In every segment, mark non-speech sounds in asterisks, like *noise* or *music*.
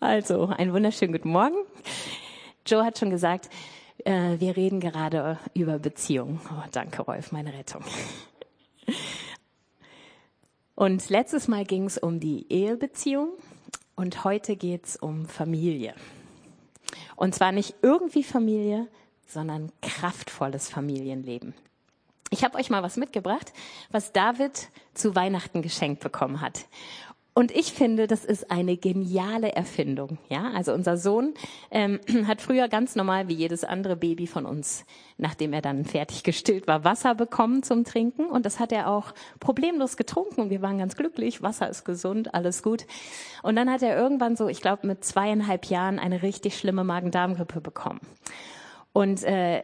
Also, einen wunderschönen guten Morgen. Joe hat schon gesagt, äh, wir reden gerade über Beziehungen. Oh, danke, Rolf, meine Rettung. Und letztes Mal ging es um die Ehebeziehung und heute geht es um Familie. Und zwar nicht irgendwie Familie, sondern kraftvolles Familienleben. Ich habe euch mal was mitgebracht, was David zu Weihnachten geschenkt bekommen hat. Und ich finde, das ist eine geniale Erfindung. Ja, also unser Sohn ähm, *clears throat* hat früher ganz normal wie jedes andere Baby von uns, nachdem er dann fertig gestillt war, Wasser bekommen zum Trinken. Und das hat er auch problemlos getrunken. Und wir waren ganz glücklich. Wasser ist gesund, alles gut. Und dann hat er irgendwann so, ich glaube, mit zweieinhalb Jahren eine richtig schlimme Magen-Darm-Grippe bekommen. Und äh,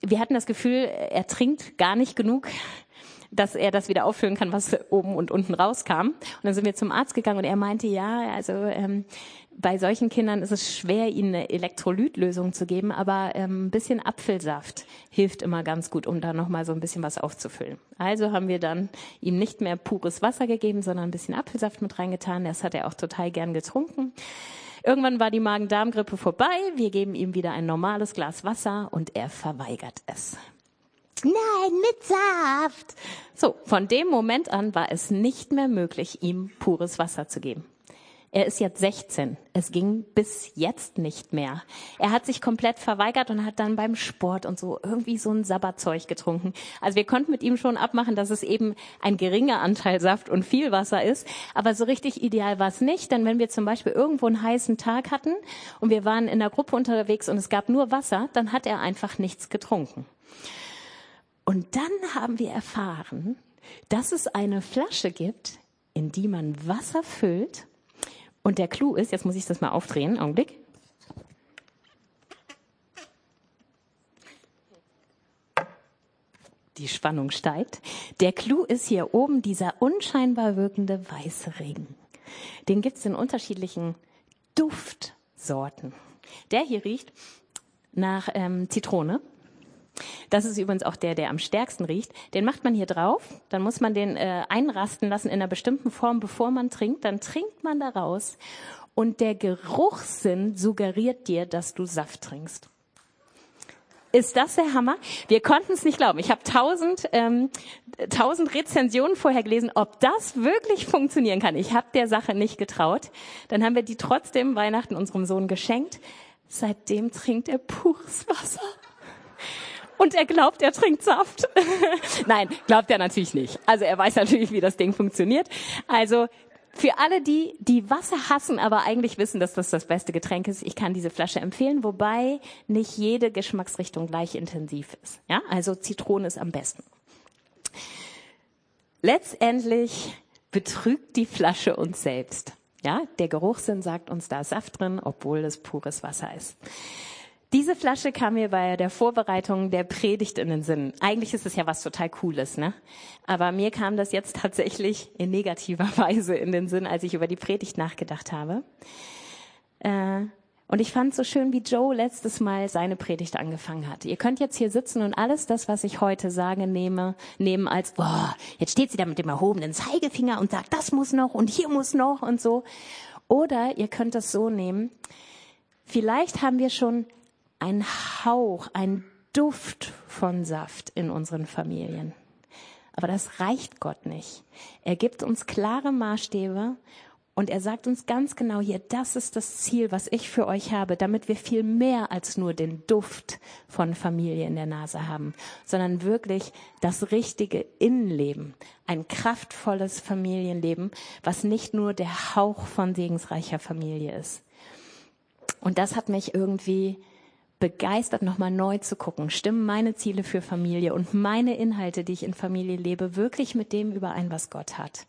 wir hatten das Gefühl, er trinkt gar nicht genug dass er das wieder auffüllen kann, was oben und unten rauskam. Und dann sind wir zum Arzt gegangen und er meinte, ja, also ähm, bei solchen Kindern ist es schwer, ihnen eine Elektrolytlösung zu geben, aber ähm, ein bisschen Apfelsaft hilft immer ganz gut, um da nochmal so ein bisschen was aufzufüllen. Also haben wir dann ihm nicht mehr pures Wasser gegeben, sondern ein bisschen Apfelsaft mit reingetan. Das hat er auch total gern getrunken. Irgendwann war die Magen-Darm-Grippe vorbei. Wir geben ihm wieder ein normales Glas Wasser und er verweigert es. Nein, mit Saft. So, von dem Moment an war es nicht mehr möglich, ihm pures Wasser zu geben. Er ist jetzt 16. Es ging bis jetzt nicht mehr. Er hat sich komplett verweigert und hat dann beim Sport und so irgendwie so ein Sabberzeug getrunken. Also wir konnten mit ihm schon abmachen, dass es eben ein geringer Anteil Saft und viel Wasser ist. Aber so richtig ideal war es nicht. Denn wenn wir zum Beispiel irgendwo einen heißen Tag hatten und wir waren in der Gruppe unterwegs und es gab nur Wasser, dann hat er einfach nichts getrunken. Und dann haben wir erfahren, dass es eine Flasche gibt, in die man Wasser füllt. Und der Clou ist, jetzt muss ich das mal aufdrehen, Augenblick. Die Spannung steigt. Der Clou ist hier oben dieser unscheinbar wirkende weiße Ring. Den gibt es in unterschiedlichen Duftsorten. Der hier riecht nach ähm, Zitrone. Das ist übrigens auch der, der am stärksten riecht. Den macht man hier drauf, dann muss man den äh, einrasten lassen in einer bestimmten Form, bevor man trinkt. Dann trinkt man daraus und der Geruchssinn suggeriert dir, dass du Saft trinkst. Ist das der Hammer? Wir konnten es nicht glauben. Ich habe tausend, ähm, tausend Rezensionen vorher gelesen, ob das wirklich funktionieren kann. Ich habe der Sache nicht getraut. Dann haben wir die trotzdem Weihnachten unserem Sohn geschenkt. Seitdem trinkt er pures Wasser und er glaubt, er trinkt Saft. *laughs* Nein, glaubt er natürlich nicht. Also er weiß natürlich, wie das Ding funktioniert. Also für alle die, die Wasser hassen, aber eigentlich wissen, dass das das beste Getränk ist, ich kann diese Flasche empfehlen, wobei nicht jede Geschmacksrichtung gleich intensiv ist. Ja, also Zitrone ist am besten. Letztendlich betrügt die Flasche uns selbst. Ja, der Geruchssinn sagt uns da Saft drin, obwohl es pures Wasser ist. Diese Flasche kam mir bei der Vorbereitung der Predigt in den Sinn. Eigentlich ist es ja was total Cooles, ne? Aber mir kam das jetzt tatsächlich in negativer *laughs* Weise in den Sinn, als ich über die Predigt nachgedacht habe. Äh, und ich fand so schön, wie Joe letztes Mal seine Predigt angefangen hat. Ihr könnt jetzt hier sitzen und alles das, was ich heute sage, nehme, nehmen als, boah, jetzt steht sie da mit dem erhobenen Zeigefinger und sagt, das muss noch und hier muss noch und so. Oder ihr könnt das so nehmen. Vielleicht haben wir schon ein Hauch, ein Duft von Saft in unseren Familien. Aber das reicht Gott nicht. Er gibt uns klare Maßstäbe und er sagt uns ganz genau hier, das ist das Ziel, was ich für euch habe, damit wir viel mehr als nur den Duft von Familie in der Nase haben, sondern wirklich das richtige Innenleben, ein kraftvolles Familienleben, was nicht nur der Hauch von segensreicher Familie ist. Und das hat mich irgendwie begeistert, nochmal neu zu gucken. Stimmen meine Ziele für Familie und meine Inhalte, die ich in Familie lebe, wirklich mit dem überein, was Gott hat?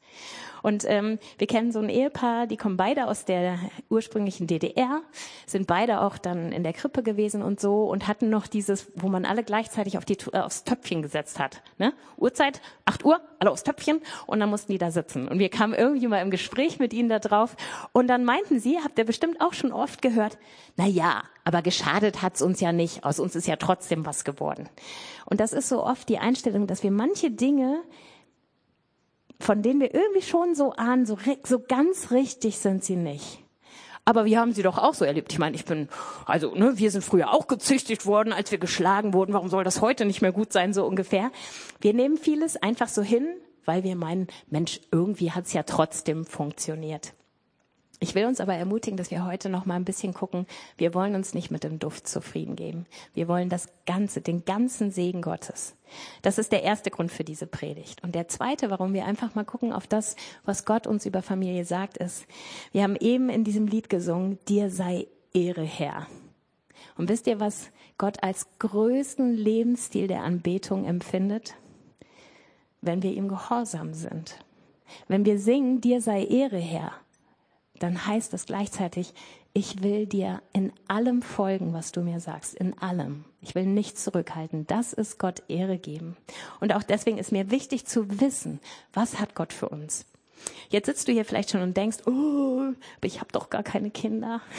Und ähm, wir kennen so ein Ehepaar, die kommen beide aus der ursprünglichen DDR, sind beide auch dann in der Krippe gewesen und so und hatten noch dieses, wo man alle gleichzeitig auf die, äh, aufs Töpfchen gesetzt hat. Ne? Uhrzeit, 8 Uhr, alle aufs Töpfchen und dann mussten die da sitzen. Und wir kamen irgendwie mal im Gespräch mit ihnen da drauf und dann meinten sie, habt ihr bestimmt auch schon oft gehört, na ja, aber geschadet hat's uns ja nicht, aus uns ist ja trotzdem was geworden. Und das ist so oft die Einstellung, dass wir manche Dinge von denen wir irgendwie schon so ahnen, so, so ganz richtig sind sie nicht. aber wir haben sie doch auch so erlebt. Ich meine, ich bin, also, ne, wir sind früher auch gezüchtigt worden, als wir geschlagen wurden. Warum soll das heute nicht mehr gut sein, so ungefähr? Wir nehmen vieles einfach so hin, weil wir meinen, Mensch, irgendwie hat's ja trotzdem funktioniert. Ich will uns aber ermutigen, dass wir heute noch mal ein bisschen gucken. Wir wollen uns nicht mit dem Duft zufrieden geben. Wir wollen das Ganze, den ganzen Segen Gottes. Das ist der erste Grund für diese Predigt. Und der zweite, warum wir einfach mal gucken auf das, was Gott uns über Familie sagt, ist, wir haben eben in diesem Lied gesungen, dir sei Ehre Herr. Und wisst ihr, was Gott als größten Lebensstil der Anbetung empfindet? Wenn wir ihm gehorsam sind. Wenn wir singen, dir sei Ehre Herr dann heißt das gleichzeitig, ich will dir in allem folgen, was du mir sagst, in allem. Ich will nichts zurückhalten. Das ist Gott Ehre geben. Und auch deswegen ist mir wichtig zu wissen, was hat Gott für uns. Jetzt sitzt du hier vielleicht schon und denkst, oh, ich habe doch gar keine Kinder. *laughs*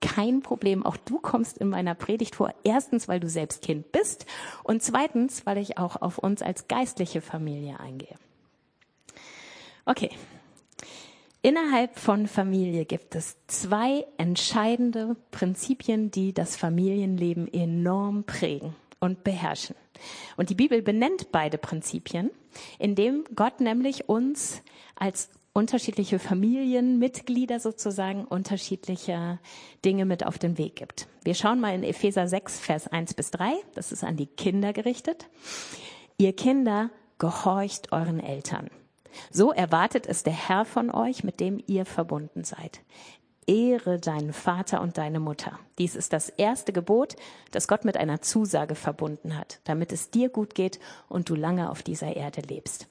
Kein Problem, auch du kommst in meiner Predigt vor. Erstens, weil du selbst Kind bist und zweitens, weil ich auch auf uns als geistliche Familie eingehe. Okay, Innerhalb von Familie gibt es zwei entscheidende Prinzipien, die das Familienleben enorm prägen und beherrschen. Und die Bibel benennt beide Prinzipien, indem Gott nämlich uns als unterschiedliche Familienmitglieder sozusagen unterschiedliche Dinge mit auf den Weg gibt. Wir schauen mal in Epheser 6, Vers 1 bis 3. Das ist an die Kinder gerichtet. Ihr Kinder, gehorcht euren Eltern so erwartet es der Herr von euch, mit dem ihr verbunden seid. Ehre deinen Vater und deine Mutter. Dies ist das erste Gebot, das Gott mit einer Zusage verbunden hat, damit es dir gut geht und du lange auf dieser Erde lebst.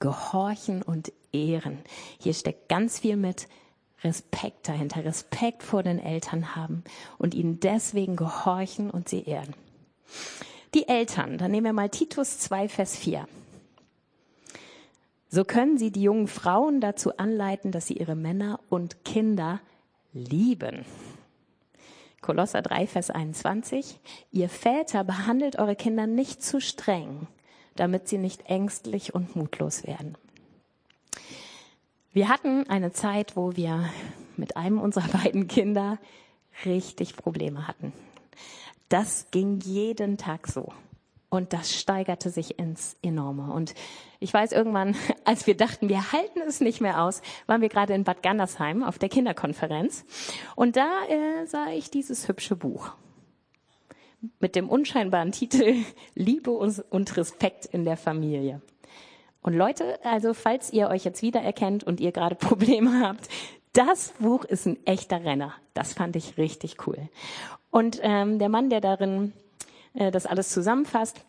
Gehorchen und Ehren. Hier steckt ganz viel mit Respekt dahinter, Respekt vor den Eltern haben und ihnen deswegen gehorchen und sie ehren. Die Eltern, dann nehmen wir mal Titus 2, Vers 4. So können sie die jungen Frauen dazu anleiten, dass sie ihre Männer und Kinder lieben. Kolosser 3, Vers 21. Ihr Väter behandelt eure Kinder nicht zu streng, damit sie nicht ängstlich und mutlos werden. Wir hatten eine Zeit, wo wir mit einem unserer *laughs* beiden Kinder richtig Probleme hatten. Das ging jeden Tag so. Und das steigerte sich ins Enorme. Und ich weiß irgendwann, *laughs* als wir dachten, wir halten es nicht mehr aus, waren wir gerade in Bad Gandersheim auf der Kinderkonferenz. Und da äh, sah ich dieses hübsche Buch mit dem unscheinbaren Titel *laughs* Liebe und Respekt in der Familie. Und Leute, also falls ihr euch jetzt wiedererkennt und ihr gerade *laughs* Probleme habt, das Buch ist ein echter Renner. Das fand ich richtig cool. Und ähm, der Mann, der darin äh, das alles zusammenfasst,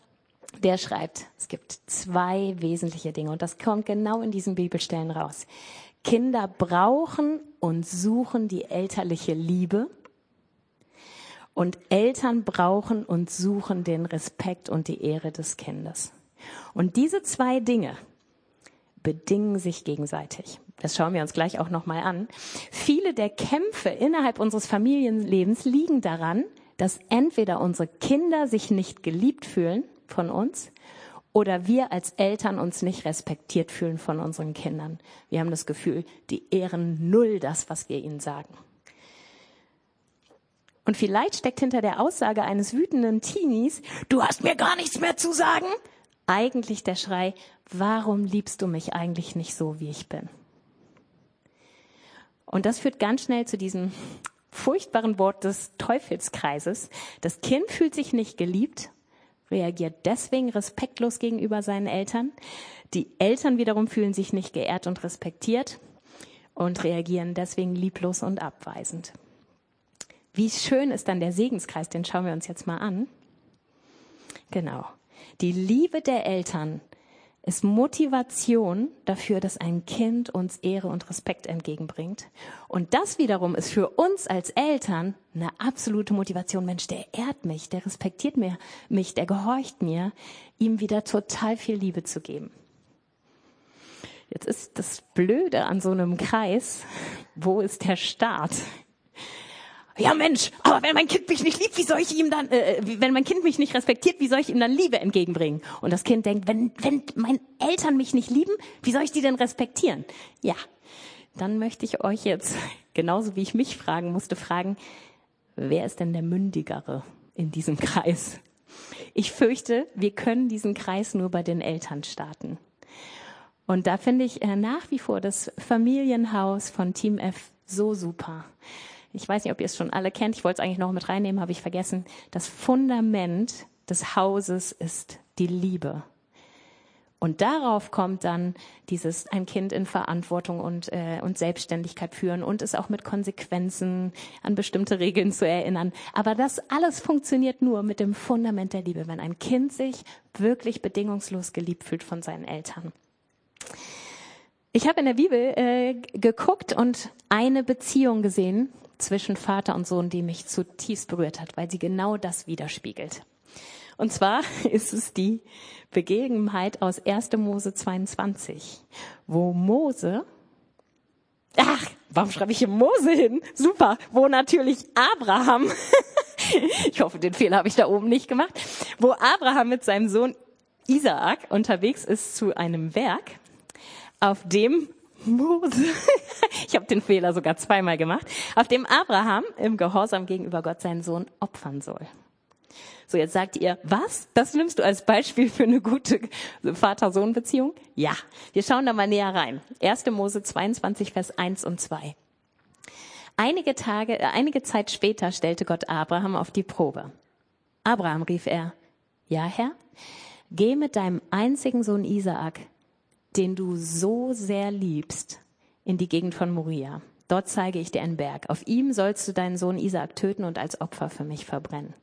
der schreibt, es gibt zwei wesentliche Dinge und das kommt genau in diesen Bibelstellen raus. Kinder brauchen und suchen die elterliche Liebe und Eltern brauchen und suchen den Respekt und die Ehre des Kindes. Und diese zwei Dinge bedingen sich gegenseitig. Das schauen wir uns gleich auch nochmal an. Viele der Kämpfe innerhalb unseres Familienlebens liegen daran, dass entweder unsere Kinder sich nicht geliebt fühlen von uns oder wir als Eltern uns nicht respektiert fühlen von unseren Kindern. Wir haben das Gefühl, die ehren null das, was wir ihnen sagen. Und vielleicht steckt hinter der Aussage eines wütenden Teenies, du hast mir gar nichts mehr zu sagen, eigentlich der Schrei, warum liebst du mich eigentlich nicht so, wie ich bin? Und das führt ganz schnell zu diesem furchtbaren Wort des Teufelskreises. Das Kind fühlt sich nicht geliebt, reagiert deswegen respektlos gegenüber seinen Eltern. Die Eltern wiederum fühlen sich nicht geehrt und respektiert und reagieren deswegen lieblos und abweisend. Wie schön ist dann der Segenskreis, den schauen wir uns jetzt mal an. Genau. Die Liebe der Eltern ist Motivation dafür, dass ein Kind uns Ehre und Respekt entgegenbringt. Und das wiederum ist für uns als Eltern eine absolute Motivation. Mensch, der ehrt mich, der respektiert mir, mich, der gehorcht mir, ihm wieder total viel Liebe zu geben. Jetzt ist das Blöde an so einem Kreis, wo ist der Start? Ja Mensch, aber wenn mein Kind mich nicht liebt, wie soll ich ihm dann, äh, wenn mein Kind mich nicht respektiert, wie soll ich ihm dann Liebe entgegenbringen? Und das Kind denkt, wenn, wenn meine Eltern mich nicht lieben, wie soll ich die denn respektieren? Ja, dann möchte ich euch jetzt *laughs* genauso wie ich mich fragen musste, fragen, wer ist denn der Mündigere in diesem *laughs* Kreis? Ich fürchte, wir können diesen Kreis nur bei den Eltern starten. Und da finde ich äh, nach wie vor das Familienhaus von Team F so super. Ich weiß nicht, ob ihr es schon alle kennt. Ich wollte es eigentlich noch mit reinnehmen, habe ich vergessen. Das Fundament des Hauses ist die Liebe. Und darauf kommt dann dieses ein Kind in Verantwortung und, äh, und Selbstständigkeit führen und es auch mit Konsequenzen an bestimmte Regeln zu erinnern. Aber das alles funktioniert nur mit dem Fundament der Liebe, wenn ein Kind sich wirklich bedingungslos geliebt fühlt von seinen Eltern. Ich habe in der Bibel äh, geguckt und eine Beziehung gesehen zwischen Vater und Sohn, die mich zutiefst berührt hat, weil sie genau das widerspiegelt. Und zwar *laughs* ist es die Begebenheit aus 1. Mose 22, wo Mose, ach, warum schreibe ich hier Mose hin? Super, wo natürlich Abraham, *laughs* ich hoffe, den Fehler habe ich da oben nicht gemacht, wo Abraham mit seinem Sohn Isaak unterwegs ist zu einem Werk, auf dem Mose, *laughs* ich habe den Fehler sogar zweimal gemacht, auf dem Abraham im Gehorsam gegenüber Gott seinen Sohn opfern soll. So, jetzt sagt ihr, was? Das nimmst du als Beispiel für eine gute Vater-Sohn-Beziehung? Ja, wir schauen da mal näher rein. 1. Mose 22, Vers 1 und 2. Einige Tage, äh, einige Zeit später stellte Gott Abraham auf die Probe. Abraham rief er, ja Herr, geh mit deinem einzigen Sohn Isaak, den du so sehr liebst, in die Gegend von Moria. Dort zeige ich dir einen Berg. Auf ihm sollst du deinen Sohn Isaak töten und als Opfer für mich verbrennen.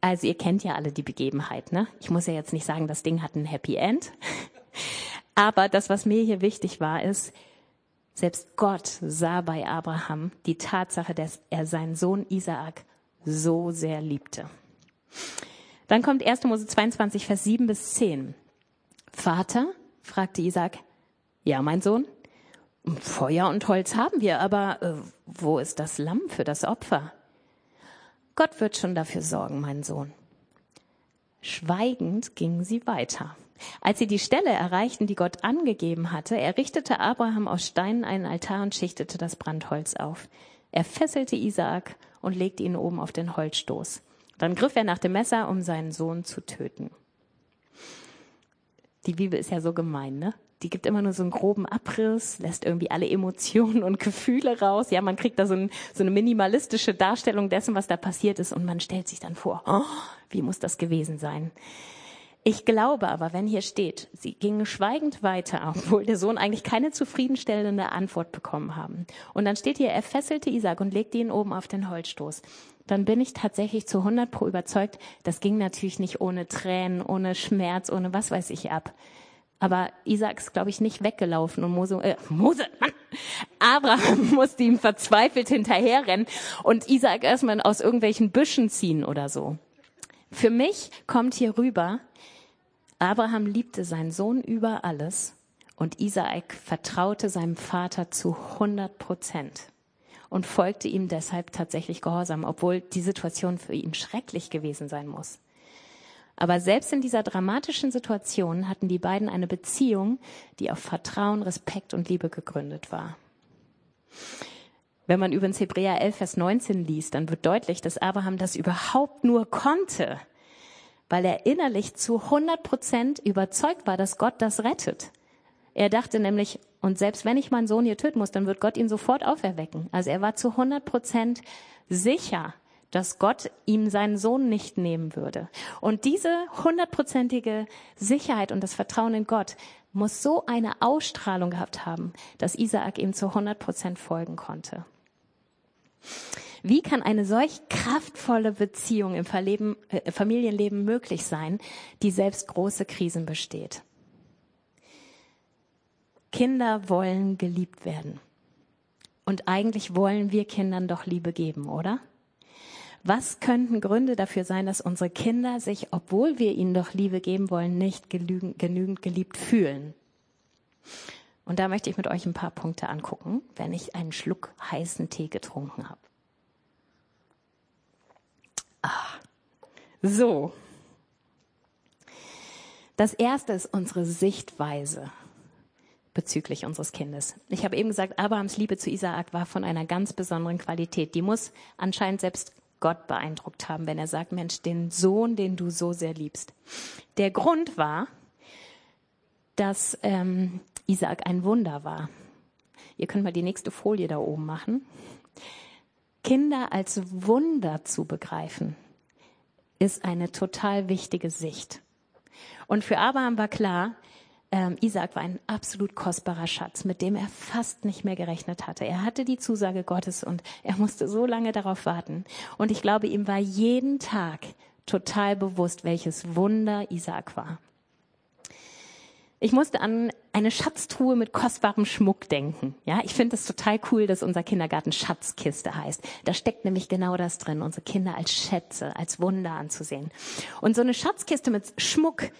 Also ihr kennt ja alle die Begebenheit, ne? Ich muss ja jetzt nicht sagen, das Ding hat ein Happy End. *laughs* Aber das, was mir hier wichtig war, ist, selbst Gott sah bei Abraham die Tatsache, dass er seinen Sohn Isaak so sehr liebte. Dann kommt 1. Mose 22, Vers 7 bis 10. Vater? fragte Isaak. Ja, mein Sohn. Feuer und Holz haben wir, aber äh, wo ist das Lamm für das Opfer? Gott wird schon dafür sorgen, mein Sohn. Schweigend gingen sie weiter. Als sie die Stelle erreichten, die Gott angegeben hatte, errichtete Abraham aus Steinen einen Altar und schichtete das Brandholz auf. Er fesselte Isaak und legte ihn oben auf den Holzstoß. Dann griff er nach dem Messer, um seinen Sohn zu töten. Die Bibel ist ja so gemein, ne? die gibt immer nur so einen groben Abriss, lässt irgendwie alle Emotionen und Gefühle raus. Ja, man kriegt da so, ein, so eine minimalistische Darstellung dessen, was da passiert ist und man stellt sich dann vor, oh, wie muss das gewesen sein? Ich glaube aber, wenn hier steht, sie gingen schweigend weiter, obwohl der Sohn eigentlich keine zufriedenstellende Antwort bekommen haben. Und dann steht hier, er fesselte Isaac und legte ihn oben auf den Holzstoß. Dann bin ich tatsächlich zu 100 pro überzeugt, das ging natürlich nicht ohne Tränen, ohne Schmerz, ohne was weiß ich ab. Aber Isaac ist, glaube ich, nicht weggelaufen und Mose, äh, *laughs* Mose, Mann, Abraham *laughs* musste ihm verzweifelt hinterherrennen und Isaac erstmal aus irgendwelchen Büschen ziehen oder so. Für mich kommt hier rüber, Abraham liebte seinen Sohn über alles und Isaac vertraute seinem Vater zu 100 Prozent und folgte ihm deshalb tatsächlich gehorsam, obwohl die Situation für ihn schrecklich gewesen sein muss. Aber selbst in dieser dramatischen Situation hatten die beiden eine Beziehung, die auf Vertrauen, Respekt und Liebe gegründet war. Wenn man übrigens Hebräer 11, Vers 19 liest, dann wird deutlich, dass Abraham das überhaupt nur konnte, weil er innerlich zu 100 Prozent überzeugt war, dass Gott das rettet. Er dachte nämlich, und selbst wenn ich meinen Sohn hier töten muss, dann wird Gott ihn sofort auferwecken. Also er war zu 100 Prozent sicher, dass Gott ihm seinen Sohn nicht nehmen würde. Und diese hundertprozentige Sicherheit und das Vertrauen in Gott muss so eine Ausstrahlung gehabt haben, dass Isaak ihm zu 100 Prozent folgen konnte. Wie kann eine solch kraftvolle Beziehung im Verleben, äh, Familienleben möglich sein, die selbst große Krisen besteht? Kinder wollen geliebt werden. Und eigentlich wollen wir Kindern doch Liebe geben, oder? Was könnten Gründe dafür sein, dass unsere Kinder sich, obwohl wir ihnen doch Liebe geben wollen, nicht genügend, geliebt fühlen? Und da möchte ich mit euch ein paar Punkte angucken, wenn ich einen Schluck heißen Tee getrunken habe. Ah, so. Das erste ist unsere Sichtweise bezüglich unseres Kindes. Ich habe eben gesagt, Abrahams Liebe zu Isaak war von einer ganz besonderen Qualität. Die muss anscheinend selbst Gott beeindruckt haben, wenn er sagt, Mensch, den Sohn, den du so sehr liebst. Der Grund war, dass ähm, Isaak ein Wunder war. Ihr könnt mal die nächste Folie da oben machen. Kinder als Wunder zu begreifen, ist eine total wichtige Sicht. Und für Abraham war klar, ähm, Isaac war ein absolut kostbarer Schatz, mit dem er fast nicht mehr gerechnet hatte. Er hatte die Zusage Gottes und er musste so lange darauf warten. Und ich glaube, ihm war jeden Tag total bewusst, welches Wunder Isaac war. Ich musste an eine Schatztruhe mit kostbarem Schmuck denken. Ja, ich finde es total cool, dass unser Kindergarten Schatzkiste heißt. Da steckt nämlich genau das drin, unsere Kinder als Schätze, als Wunder anzusehen. Und so eine Schatzkiste mit Schmuck,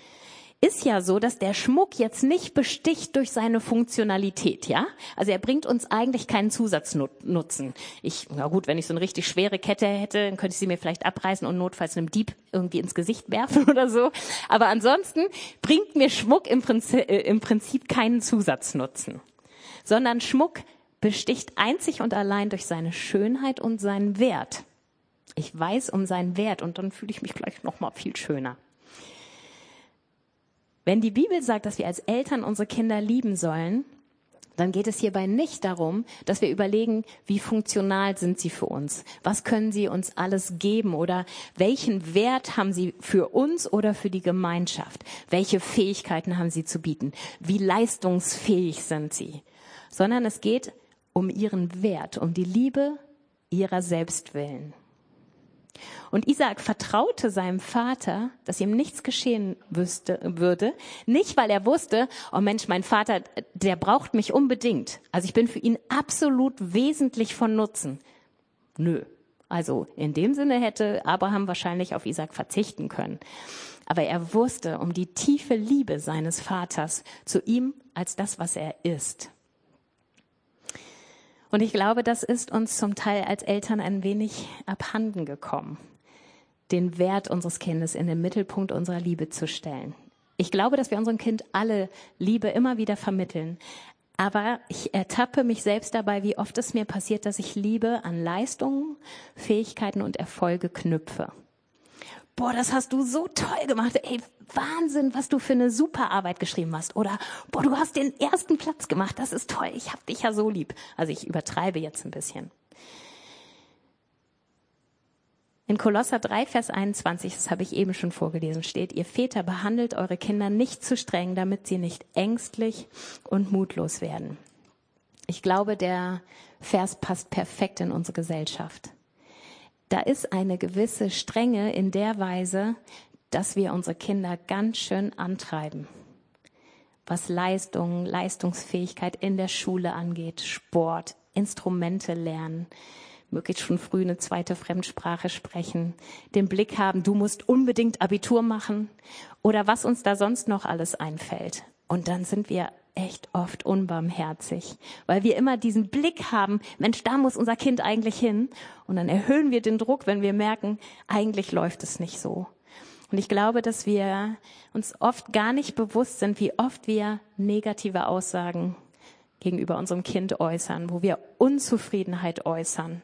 ist ja so, dass der Schmuck jetzt nicht besticht durch seine Funktionalität, ja? Also er bringt uns eigentlich keinen Zusatznutzen. Ich, na gut, wenn ich so eine richtig schwere Kette hätte, dann könnte ich sie mir vielleicht abreißen und notfalls einem Dieb irgendwie ins Gesicht werfen *laughs* oder so. Aber ansonsten bringt mir Schmuck im Prinzip, äh, im Prinzip keinen Zusatznutzen. Sondern Schmuck besticht einzig und allein durch seine Schönheit und seinen Wert. Ich weiß um seinen Wert und dann fühle ich mich gleich noch mal viel schöner. Wenn die Bibel sagt, dass wir als Eltern unsere Kinder lieben sollen, dann geht es hierbei nicht darum, dass wir überlegen, wie funktional sind sie für uns? Was können sie uns alles geben? Oder welchen Wert haben sie für uns oder für die Gemeinschaft? Welche Fähigkeiten haben sie zu bieten? Wie leistungsfähig sind sie? Sondern es geht um ihren Wert, um die Liebe ihrer selbst willen. Und Isaac vertraute seinem Vater, dass ihm nichts geschehen wüsste, würde, nicht weil er wusste, oh Mensch, mein Vater, der braucht mich unbedingt. Also ich bin für ihn absolut wesentlich von Nutzen. Nö. Also in dem Sinne hätte Abraham wahrscheinlich auf Isaac verzichten können. Aber er wusste um die tiefe Liebe seines Vaters zu ihm als das, was er ist. Und ich glaube, das ist uns zum Teil als Eltern ein wenig abhanden gekommen, den Wert unseres Kindes in den Mittelpunkt unserer Liebe zu stellen. Ich glaube, dass wir unserem Kind alle Liebe immer wieder vermitteln. Aber ich ertappe mich selbst dabei, wie oft es mir passiert, dass ich Liebe an Leistungen, Fähigkeiten und Erfolge knüpfe boah, das hast du so toll gemacht. Ey, Wahnsinn, was du für eine super Arbeit geschrieben hast. Oder, boah, du hast den ersten Platz gemacht. Das ist toll. Ich hab dich ja so lieb. Also ich übertreibe jetzt ein bisschen. In Kolosser 3, Vers 21, das habe ich eben schon vorgelesen, steht, ihr Väter behandelt eure Kinder nicht zu streng, damit sie nicht ängstlich und mutlos werden. Ich glaube, der Vers passt perfekt in unsere Gesellschaft da ist eine gewisse Strenge in der Weise, dass wir unsere Kinder ganz schön antreiben. Was Leistung, Leistungsfähigkeit in der Schule angeht, Sport, Instrumente lernen, möglichst schon früh eine zweite Fremdsprache sprechen, den Blick haben, du musst unbedingt Abitur machen oder was uns da sonst noch alles einfällt. Und dann sind wir echt oft unbarmherzig, weil wir immer diesen Blick haben, Mensch, da muss unser Kind eigentlich hin. Und dann erhöhen wir den Druck, wenn wir merken, eigentlich läuft es nicht so. Und ich glaube, dass wir uns oft gar nicht bewusst sind, wie oft wir negative Aussagen gegenüber unserem Kind äußern, wo wir Unzufriedenheit äußern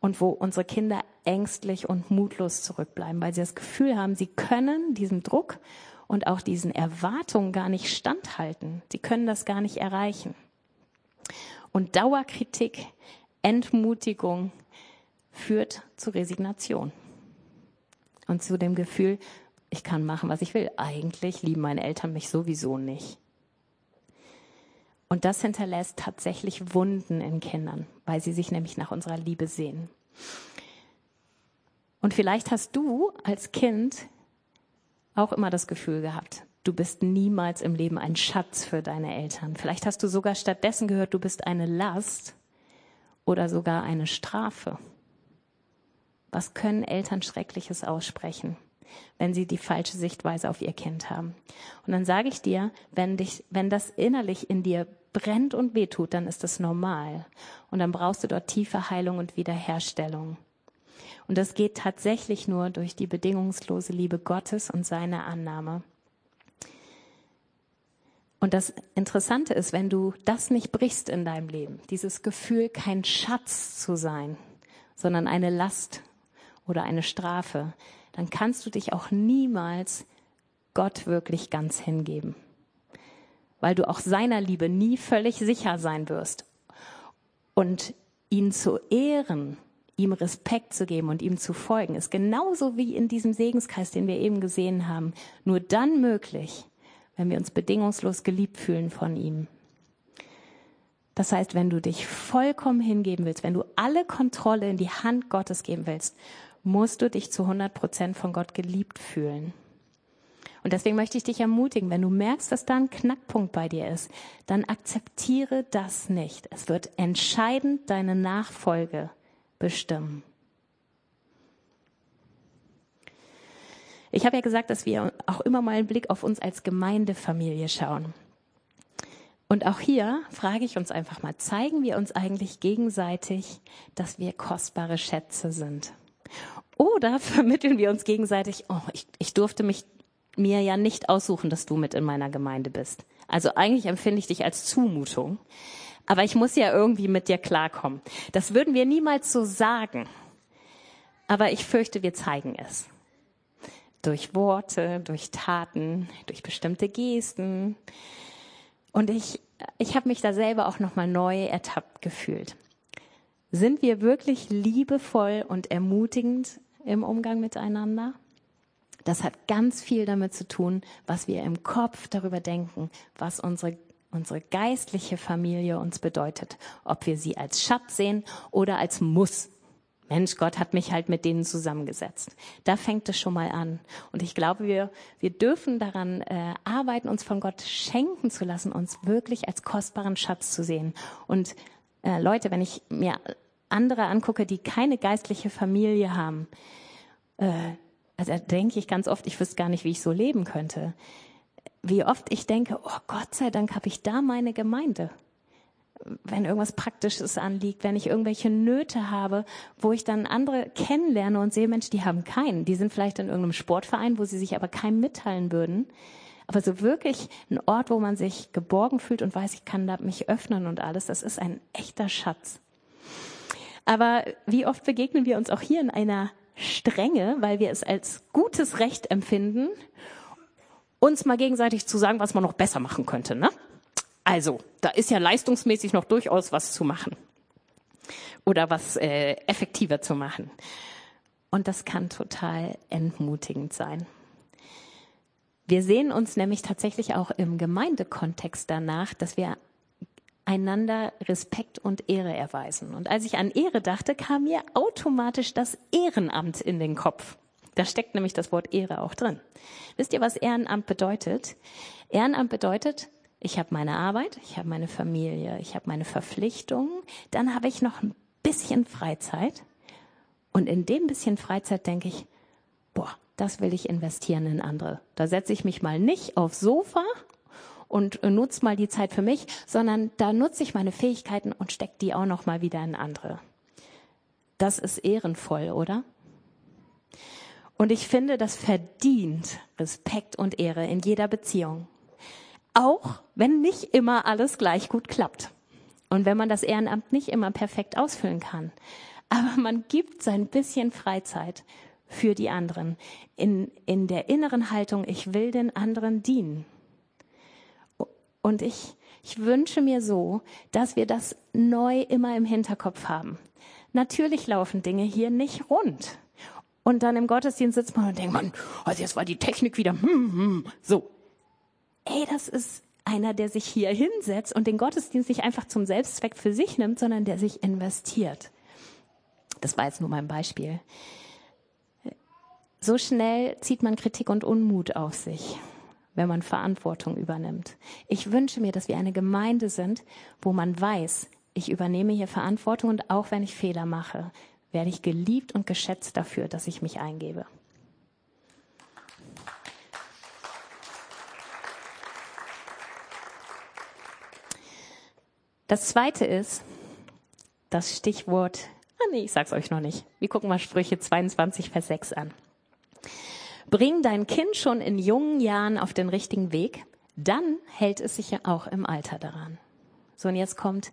und wo unsere Kinder ängstlich und mutlos zurückbleiben, weil sie das Gefühl haben, sie können diesem Druck und auch diesen Erwartungen gar nicht standhalten. Sie können das gar nicht erreichen. Und Dauerkritik, Entmutigung führt zu Resignation und zu dem Gefühl, ich kann machen, was ich will. Eigentlich lieben meine Eltern mich sowieso nicht. Und das hinterlässt tatsächlich Wunden in Kindern, weil sie sich nämlich nach unserer Liebe sehen. Und vielleicht hast du als Kind auch immer das Gefühl gehabt, du bist niemals im Leben ein Schatz für deine Eltern. Vielleicht hast du sogar stattdessen gehört, du bist eine Last oder sogar eine Strafe. Was können Eltern Schreckliches aussprechen, wenn sie die falsche Sichtweise auf ihr Kind haben? Und dann sage ich dir, wenn dich, wenn das innerlich in dir brennt und wehtut, dann ist das normal. Und dann brauchst du dort tiefe Heilung und Wiederherstellung. Und das geht tatsächlich nur durch die bedingungslose Liebe Gottes und seine Annahme. Und das Interessante ist, wenn du das nicht brichst in deinem Leben, dieses Gefühl, kein Schatz zu sein, sondern eine Last oder eine Strafe, dann kannst du dich auch niemals Gott wirklich ganz hingeben. Weil du auch seiner Liebe nie völlig sicher sein wirst. Und ihn zu ehren, ihm Respekt zu geben und ihm zu folgen, ist genauso wie in diesem Segenskreis, den wir eben gesehen haben, nur dann möglich, wenn wir uns bedingungslos geliebt fühlen von ihm. Das heißt, wenn du dich vollkommen hingeben willst, wenn du alle Kontrolle in die Hand Gottes geben willst, musst du dich zu 100 Prozent von Gott geliebt fühlen. Und deswegen möchte ich dich ermutigen, wenn du merkst, dass da ein Knackpunkt bei dir ist, dann akzeptiere das nicht. Es wird entscheidend deine Nachfolge bestimmen. Ich habe ja gesagt, dass wir auch immer mal einen Blick auf uns als Gemeindefamilie schauen. Und auch hier frage ich uns einfach mal, zeigen wir uns eigentlich gegenseitig, dass wir kostbare Schätze sind? Oder *laughs* vermitteln wir uns gegenseitig, oh, ich, ich durfte mich mir ja nicht aussuchen, dass du mit in meiner Gemeinde bist. Also eigentlich empfinde ich dich als Zumutung. Aber ich muss ja irgendwie mit dir klarkommen. Das würden wir niemals so sagen. Aber ich fürchte, wir zeigen es durch Worte, durch Taten, durch bestimmte Gesten. Und ich, ich habe mich da selber auch nochmal neu ertappt gefühlt. Sind wir wirklich liebevoll und ermutigend im Umgang miteinander? Das hat ganz viel damit zu tun, was wir im Kopf darüber denken, was unsere, unsere geistliche Familie uns bedeutet. Ob wir sie als Schatz sehen oder als Muss Mensch, Gott hat mich halt mit denen zusammengesetzt. Da fängt es schon mal an. Und ich glaube, wir, wir dürfen daran äh, arbeiten, uns von Gott schenken zu lassen, uns wirklich als kostbaren Schatz zu sehen. Und äh, Leute, wenn ich mir andere angucke, die keine geistliche Familie haben, äh, also denke ich ganz oft, ich wüsste gar nicht, wie ich so leben könnte. Wie oft ich denke, oh Gott sei Dank habe ich da meine Gemeinde wenn irgendwas Praktisches anliegt, wenn ich irgendwelche Nöte habe, wo ich dann andere kennenlerne und sehe, Mensch, die haben keinen. Die sind vielleicht in irgendeinem Sportverein, wo sie sich aber keinem mitteilen würden. Aber so wirklich ein Ort, wo man sich geborgen fühlt und weiß, ich kann da mich öffnen und alles, das ist ein echter Schatz. Aber wie oft begegnen wir uns auch hier in einer Strenge, weil wir es als gutes Recht empfinden, uns mal gegenseitig zu sagen, was man noch besser machen könnte, ne? Also, da ist ja leistungsmäßig noch durchaus was zu machen oder was äh, effektiver zu machen. Und das kann total entmutigend sein. Wir sehen uns nämlich tatsächlich auch im Gemeindekontext danach, dass wir einander Respekt und Ehre erweisen. Und als ich an Ehre dachte, kam mir automatisch das Ehrenamt in den Kopf. Da steckt nämlich das Wort Ehre auch drin. Wisst ihr, was Ehrenamt bedeutet? Ehrenamt bedeutet, ich habe meine Arbeit, ich habe meine Familie, ich habe meine Verpflichtungen, dann habe ich noch ein bisschen Freizeit. Und in dem bisschen Freizeit denke ich, boah, das will ich investieren in andere. Da setze ich mich mal nicht aufs Sofa und nutze mal die Zeit für mich, sondern da nutze ich meine Fähigkeiten und stecke die auch noch mal wieder in andere. Das ist ehrenvoll, oder? Und ich finde, das verdient Respekt und Ehre in jeder Beziehung. Auch wenn nicht immer alles gleich gut klappt. Und wenn man das Ehrenamt nicht immer perfekt ausfüllen kann. Aber man gibt sein bisschen Freizeit für die anderen. In, in der inneren Haltung, ich will den anderen dienen. Und ich, ich wünsche mir so, dass wir das neu immer im Hinterkopf haben. Natürlich laufen Dinge hier nicht rund. Und dann im Gottesdienst sitzt man und denkt man, also jetzt war die Technik wieder, hm, hm, so ey, das ist einer, der sich hier hinsetzt und den Gottesdienst nicht einfach zum Selbstzweck für sich nimmt, sondern der sich investiert. Das war jetzt nur mein Beispiel. So schnell zieht man Kritik und Unmut auf sich, wenn man Verantwortung übernimmt. Ich wünsche mir, dass wir eine Gemeinde sind, wo man weiß, ich übernehme hier Verantwortung und auch wenn ich Fehler mache, werde ich geliebt und geschätzt dafür, dass ich mich eingebe. Das zweite ist das Stichwort, ah nee, ich sag's euch noch nicht. Wir gucken mal Sprüche 22, Vers 6 an. Bring dein Kind schon in jungen Jahren auf den richtigen Weg, dann hält es sich ja auch im Alter daran. So, und jetzt kommt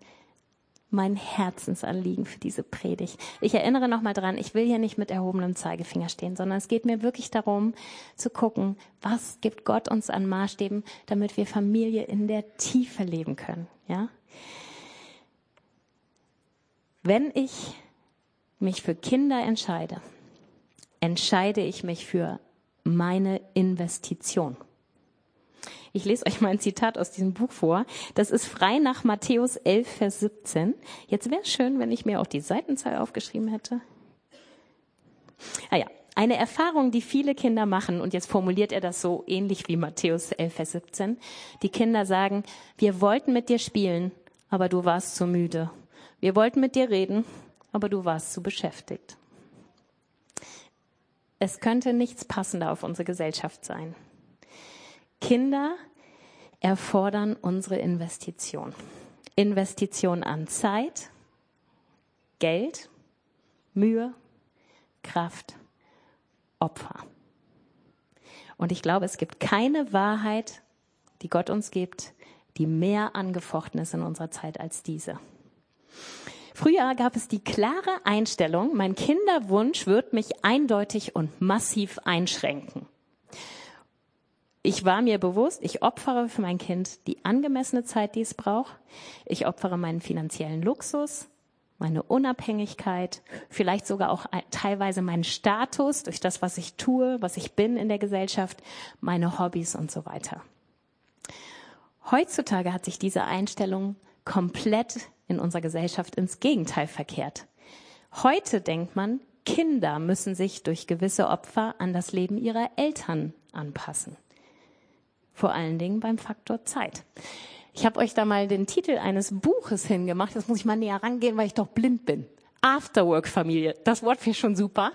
mein Herzensanliegen für diese Predigt. Ich erinnere nochmal dran, ich will hier nicht mit erhobenem Zeigefinger stehen, sondern es geht mir wirklich darum zu gucken, was gibt Gott uns an Maßstäben, damit wir Familie in der Tiefe leben können, ja? Wenn ich mich für Kinder entscheide, entscheide ich mich für meine Investition. Ich lese euch mal ein Zitat aus diesem Buch vor. Das ist frei nach Matthäus 11, Vers 17. Jetzt wäre es schön, wenn ich mir auch die Seitenzahl aufgeschrieben hätte. Ah ja, eine Erfahrung, die viele Kinder machen, und jetzt formuliert er das so ähnlich wie Matthäus 11, Vers 17. Die Kinder sagen, wir wollten mit dir spielen, aber du warst zu müde. Wir wollten mit dir reden, aber du warst zu beschäftigt. Es könnte nichts passender auf unsere Gesellschaft sein. Kinder erfordern unsere Investition. Investition an Zeit, Geld, Mühe, Kraft, Opfer. Und ich glaube, es gibt keine Wahrheit, die Gott uns gibt, die mehr angefochten ist in unserer Zeit als diese. Früher gab es die klare Einstellung, mein Kinderwunsch wird mich eindeutig und massiv einschränken. Ich war mir bewusst, ich opfere für mein Kind die angemessene Zeit, die es braucht. Ich opfere meinen finanziellen Luxus, meine Unabhängigkeit, vielleicht sogar auch teilweise meinen Status durch das, was ich tue, was ich bin in der Gesellschaft, meine Hobbys und so weiter. Heutzutage hat sich diese Einstellung komplett in unserer Gesellschaft ins Gegenteil verkehrt. Heute denkt man, Kinder müssen sich durch gewisse Opfer an das Leben ihrer Eltern anpassen. Vor allen Dingen beim Faktor Zeit. Ich habe euch da mal den Titel eines Buches hingemacht. Das muss ich mal näher rangehen, weil ich doch blind bin. Afterwork-Familie. Das Wort ich schon super.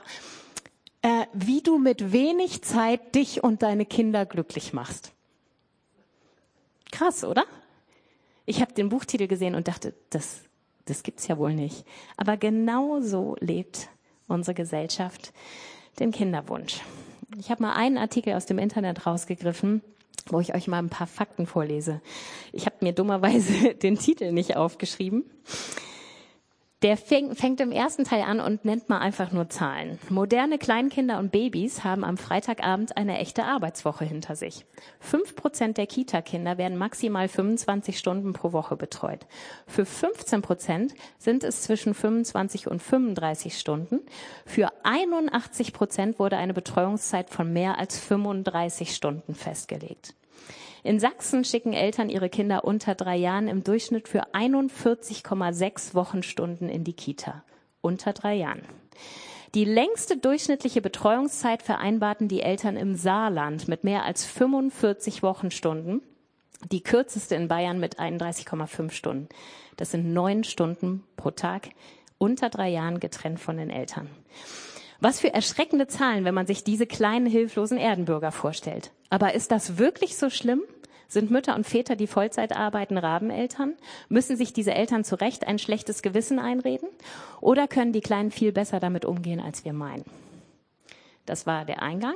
Äh, wie du mit wenig Zeit dich und deine Kinder glücklich machst. Krass, oder? Ich habe den Buchtitel gesehen und dachte, das, das gibt's ja wohl nicht. Aber genau so lebt unsere Gesellschaft den Kinderwunsch. Ich habe mal einen Artikel aus dem Internet rausgegriffen wo ich euch mal ein paar Fakten vorlese. Ich habe mir dummerweise *laughs* den Titel nicht aufgeschrieben. Der fängt, fängt im ersten Teil an und nennt mal einfach nur Zahlen. Moderne Kleinkinder und Babys haben am Freitagabend eine echte Arbeitswoche hinter sich. Fünf Prozent der Kita-Kinder werden maximal 25 Stunden pro Woche betreut. Für 15 Prozent sind es zwischen 25 und 35 Stunden. Für 81 Prozent wurde eine Betreuungszeit von mehr als 35 Stunden festgelegt. In Sachsen schicken Eltern ihre Kinder unter drei Jahren im Durchschnitt für 41,6 Wochenstunden in die Kita. Unter drei Jahren. Die längste durchschnittliche Betreuungszeit vereinbarten die Eltern im Saarland mit mehr als 45 Wochenstunden. Die kürzeste in Bayern mit 31,5 Stunden. Das sind neun Stunden pro Tag unter drei Jahren getrennt von den Eltern. Was für erschreckende Zahlen, wenn man sich diese kleinen hilflosen Erdenbürger vorstellt. Aber ist das wirklich so schlimm? Sind Mütter und Väter, die Vollzeit arbeiten, Rabeneltern? Müssen sich diese Eltern zu Recht ein schlechtes Gewissen einreden? Oder können die Kleinen viel besser damit umgehen, als wir meinen? Das war der Eingang.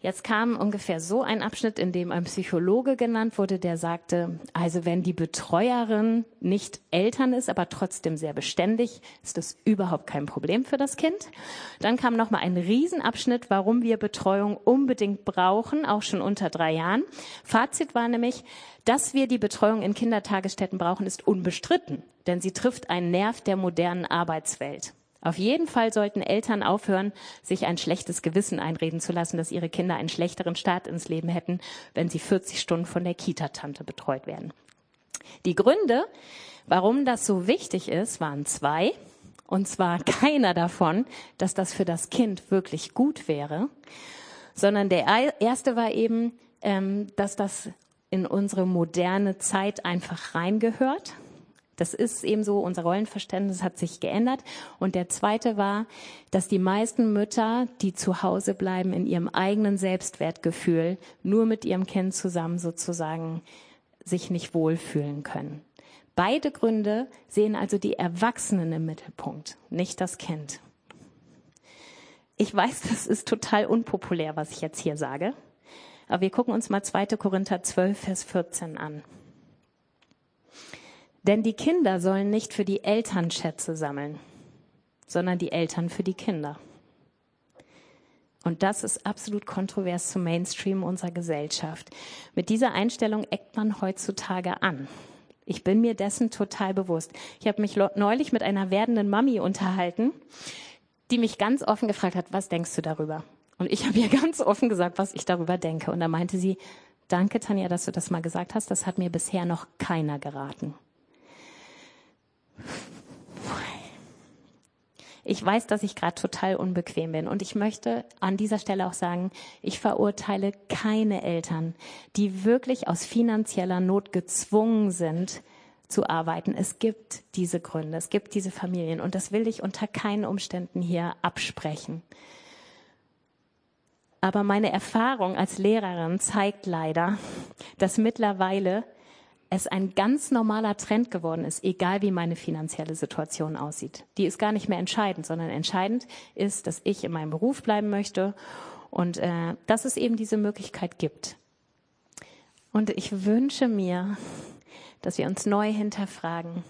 Jetzt kam ungefähr so ein Abschnitt, in dem ein Psychologe genannt wurde, der sagte, also wenn die Betreuerin nicht Eltern ist, aber trotzdem sehr beständig, ist das überhaupt kein Problem für das Kind. Dann kam noch mal ein Riesenabschnitt, warum wir Betreuung unbedingt brauchen, auch schon unter drei Jahren. Fazit war nämlich, dass wir die Betreuung in Kindertagesstätten brauchen, ist unbestritten, denn sie trifft einen Nerv der modernen Arbeitswelt. Auf jeden Fall sollten Eltern aufhören, sich ein schlechtes Gewissen einreden zu lassen, dass ihre Kinder einen schlechteren Start ins Leben hätten, wenn sie 40 Stunden von der Kita-Tante betreut werden. Die Gründe, warum das so wichtig ist, waren zwei. Und zwar *laughs* keiner davon, dass das für das Kind wirklich gut wäre, sondern der erste war eben, ähm, dass das in unsere moderne Zeit einfach reingehört das ist eben so, unser Rollenverständnis hat sich geändert. Und der zweite war, dass die meisten Mütter, die zu Hause bleiben, in ihrem eigenen Selbstwertgefühl nur mit ihrem Kind zusammen sozusagen sich nicht wohlfühlen können. Beide Gründe sehen also die Erwachsenen im Mittelpunkt, nicht das Kind. Ich weiß, das ist total unpopulär, was ich jetzt hier sage. Aber wir gucken uns mal 2. Korinther 12, Vers 14 an. Denn die Kinder sollen nicht für die Eltern Schätze sammeln, sondern die Eltern für die Kinder. Und das ist absolut kontrovers zum Mainstream unserer Gesellschaft. Mit dieser Einstellung eckt man heutzutage an. Ich bin mir dessen total bewusst. Ich habe mich neulich mit einer werdenden Mami unterhalten, die mich ganz offen gefragt hat, was denkst du darüber? Und ich habe ihr *laughs* ganz offen gesagt, was ich darüber denke. Und da meinte sie, danke Tanja, dass du das mal gesagt hast. Das hat mir bisher noch keiner geraten. Ich weiß, dass ich gerade total unbequem bin und ich möchte an dieser Stelle auch sagen, ich verurteile keine Eltern, die wirklich aus finanzieller Not gezwungen sind, zu arbeiten. Es gibt diese Gründe, es gibt diese Familien und das will ich unter keinen Umständen hier absprechen. Aber meine Erfahrung als Lehrerin zeigt leider, dass mittlerweile es ein ganz normaler Trend geworden ist, egal wie meine finanzielle Situation aussieht. Die ist gar nicht mehr entscheidend, sondern entscheidend ist, dass ich in meinem Beruf bleiben möchte und äh, dass es eben diese Möglichkeit gibt. Und ich wünsche mir, dass wir uns neu hinterfragen,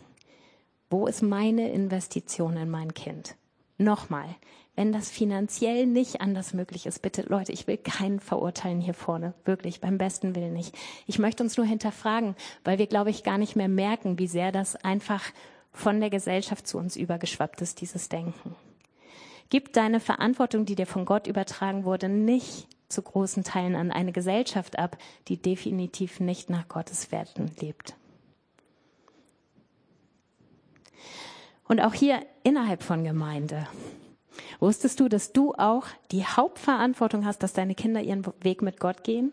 wo ist meine Investition in mein Kind? Nochmal, wenn das finanziell nicht anders möglich ist, bitte Leute, ich will keinen verurteilen hier vorne, wirklich, beim besten Willen nicht. Ich möchte uns nur hinterfragen, weil wir, glaube ich, gar nicht mehr merken, wie sehr das einfach von der Gesellschaft zu uns übergeschwappt ist, dieses Denken. Gib deine Verantwortung, die dir von Gott übertragen wurde, nicht zu großen Teilen an eine Gesellschaft ab, die definitiv nicht nach Gottes Werten lebt. Und auch hier innerhalb von Gemeinde Wusstest du, dass du auch die Hauptverantwortung hast, dass deine Kinder ihren Weg mit Gott gehen?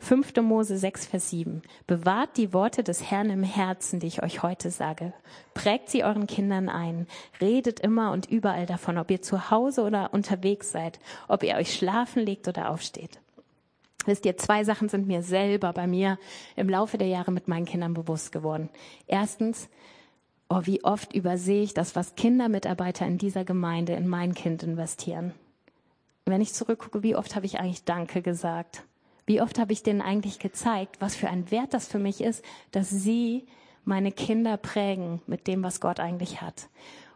5. Mose 6, Vers 7. Bewahrt die Worte des Herrn im Herzen, die ich euch heute sage. Prägt sie euren Kindern ein. Redet immer und überall davon, ob ihr zu Hause oder unterwegs seid, ob ihr euch schlafen legt oder aufsteht. Wisst ihr, zwei Sachen sind mir selber bei mir im Laufe der Jahre mit meinen Kindern bewusst geworden. Erstens, oh, wie oft übersehe ich das, was Kindermitarbeiter in dieser Gemeinde in mein Kind investieren. Wenn ich zurückgucke, wie oft habe ich eigentlich Danke gesagt? Wie oft habe ich denen eigentlich gezeigt, was für ein Wert das für mich ist, dass sie meine Kinder prägen mit dem, was Gott eigentlich hat.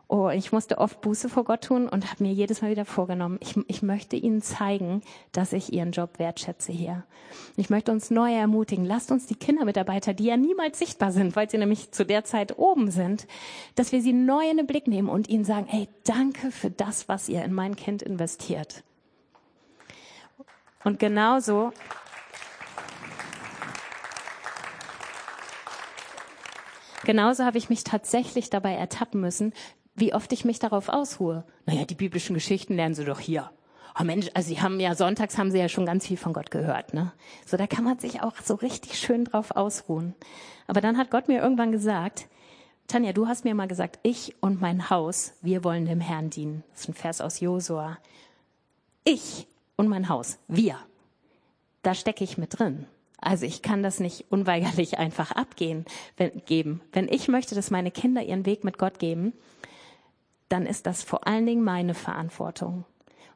Oh, ich musste oft Buße vor Gott tun und habe mir jedes Mal wieder vorgenommen, ich, ich möchte ihnen zeigen, dass ich ihren Job wertschätze hier. Ich möchte uns neu ermutigen, lasst uns die Kindermitarbeiter, die ja niemals sichtbar sind, weil sie nämlich zu der Zeit oben sind, dass wir sie neu in den Blick nehmen und ihnen sagen, hey, danke für das, was ihr in mein Kind investiert. Und genauso Genauso habe ich mich tatsächlich dabei ertappen müssen, wie oft ich mich darauf ausruhe. Naja, die biblischen Geschichten lernen sie doch hier. Oh Mensch, also sie haben ja sonntags haben sie ja schon ganz viel von Gott gehört, ne? So da kann man sich auch so richtig schön drauf ausruhen. Aber dann hat Gott mir irgendwann gesagt, Tanja, du hast mir mal gesagt, ich und mein Haus, wir wollen dem Herrn dienen. Das ist ein Vers aus Josua. Ich und mein Haus, wir. Da stecke ich mit drin. Also ich kann das nicht unweigerlich einfach abgehen, wenn, geben. Wenn ich möchte, dass meine Kinder ihren Weg mit Gott geben, dann ist das vor allen Dingen meine Verantwortung.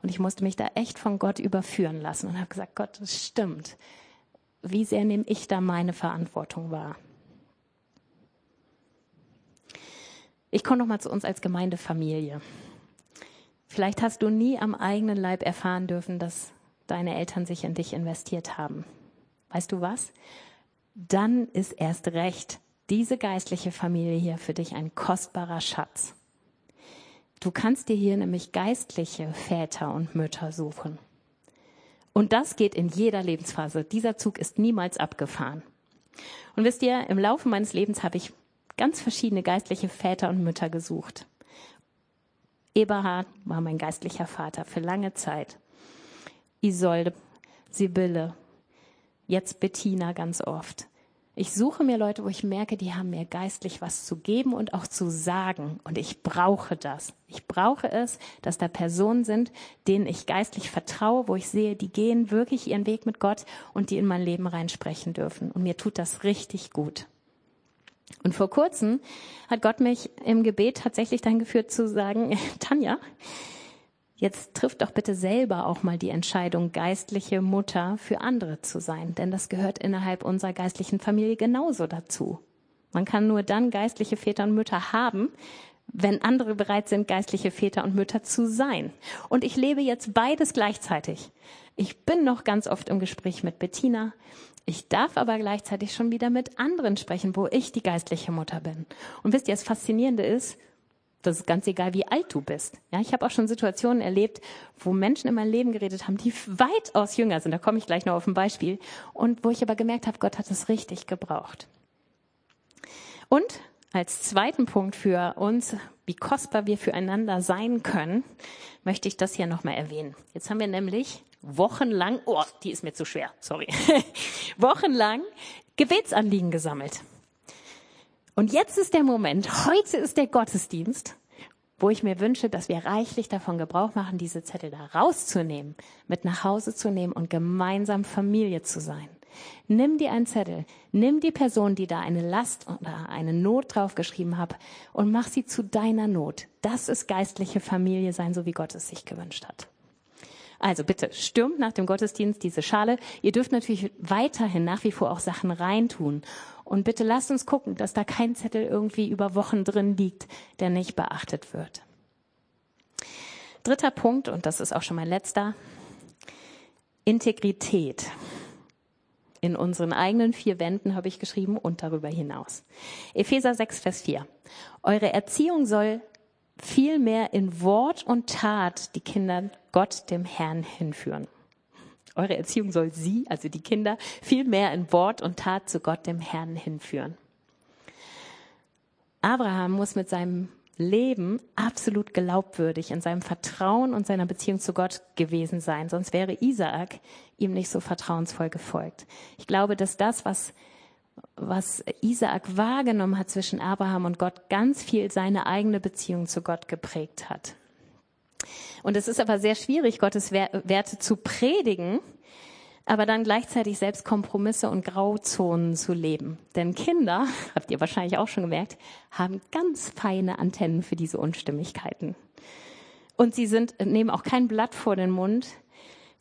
Und ich musste mich da echt von Gott überführen lassen und habe gesagt, Gott, das stimmt. Wie sehr nehme ich da meine Verantwortung wahr? Ich komme noch mal zu uns als Gemeindefamilie. Vielleicht hast du nie am eigenen Leib erfahren dürfen, dass deine Eltern sich in dich investiert haben. Weißt du was? Dann ist erst recht diese geistliche Familie hier für dich ein kostbarer Schatz. Du kannst dir hier nämlich geistliche Väter und Mütter suchen. Und das geht in jeder Lebensphase. Dieser Zug ist niemals abgefahren. Und wisst ihr, im Laufe meines Lebens habe ich ganz verschiedene geistliche Väter und Mütter gesucht. Eberhard war mein geistlicher Vater für lange Zeit. Isolde, Sibylle, jetzt Bettina ganz oft. Ich suche mir Leute, wo ich merke, die haben mir geistlich was zu geben und auch zu sagen. Und ich brauche das. Ich brauche es, dass da Personen sind, denen ich geistlich vertraue, wo ich sehe, die gehen wirklich ihren Weg mit Gott und die in mein Leben reinsprechen dürfen. Und mir tut das richtig gut. Und vor kurzem hat Gott mich im Gebet tatsächlich dahin geführt zu sagen, *laughs* Tanja, Jetzt trifft doch bitte selber auch mal die Entscheidung, geistliche Mutter für andere zu sein, denn das gehört innerhalb unserer geistlichen Familie genauso dazu. Man kann nur dann geistliche Väter und Mütter haben, wenn andere bereit sind, geistliche Väter und Mütter zu sein. Und ich lebe jetzt beides gleichzeitig. Ich bin noch ganz oft im Gespräch mit Bettina. Ich darf aber gleichzeitig schon wieder mit anderen sprechen, wo ich die geistliche Mutter bin. Und wisst ihr, das Faszinierende ist, das ist ganz egal, wie alt du bist. Ja, ich habe auch schon Situationen erlebt, wo Menschen in mein Leben geredet haben, die weitaus jünger sind. Da komme ich gleich noch auf ein Beispiel. Und wo ich aber gemerkt habe, Gott hat es richtig gebraucht. Und als zweiten Punkt für uns, wie kostbar wir füreinander sein können, möchte ich das hier nochmal erwähnen. Jetzt haben wir nämlich wochenlang, oh, die ist mir zu schwer, sorry, *laughs* wochenlang Gebetsanliegen gesammelt. Und jetzt ist der Moment, heute ist der Gottesdienst, wo ich mir wünsche, dass wir reichlich davon Gebrauch machen, diese Zettel da rauszunehmen, mit nach Hause zu nehmen und gemeinsam Familie zu sein. Nimm dir einen Zettel, nimm die Person, die da eine Last oder eine Not draufgeschrieben hat und mach sie zu deiner Not. Das ist geistliche Familie sein, so wie Gott es sich gewünscht hat. Also bitte stürmt nach dem Gottesdienst diese Schale. Ihr dürft natürlich weiterhin nach wie vor auch Sachen reintun. Und bitte lasst uns gucken, dass da kein Zettel irgendwie über Wochen drin liegt, der nicht beachtet wird. Dritter Punkt, und das ist auch schon mein letzter, Integrität in unseren eigenen vier Wänden, habe ich geschrieben, und darüber hinaus. Epheser 6, Vers 4. Eure Erziehung soll vielmehr in Wort und Tat die Kinder Gott, dem Herrn, hinführen. Eure Erziehung soll sie, also die Kinder, vielmehr in Wort und Tat zu Gott, dem Herrn, hinführen. Abraham muss mit seinem Leben absolut glaubwürdig in seinem Vertrauen und seiner Beziehung zu Gott gewesen sein. Sonst wäre Isaak ihm nicht so vertrauensvoll gefolgt. Ich glaube, dass das, was, was Isaak wahrgenommen hat zwischen Abraham und Gott, ganz viel seine eigene Beziehung zu Gott geprägt hat. Und es ist aber sehr schwierig, Gottes Werte zu predigen, aber dann gleichzeitig selbst Kompromisse und Grauzonen zu leben. Denn Kinder, *laughs* habt ihr wahrscheinlich auch schon gemerkt, haben ganz feine Antennen für diese Unstimmigkeiten. Und sie sind, nehmen auch kein Blatt vor den Mund,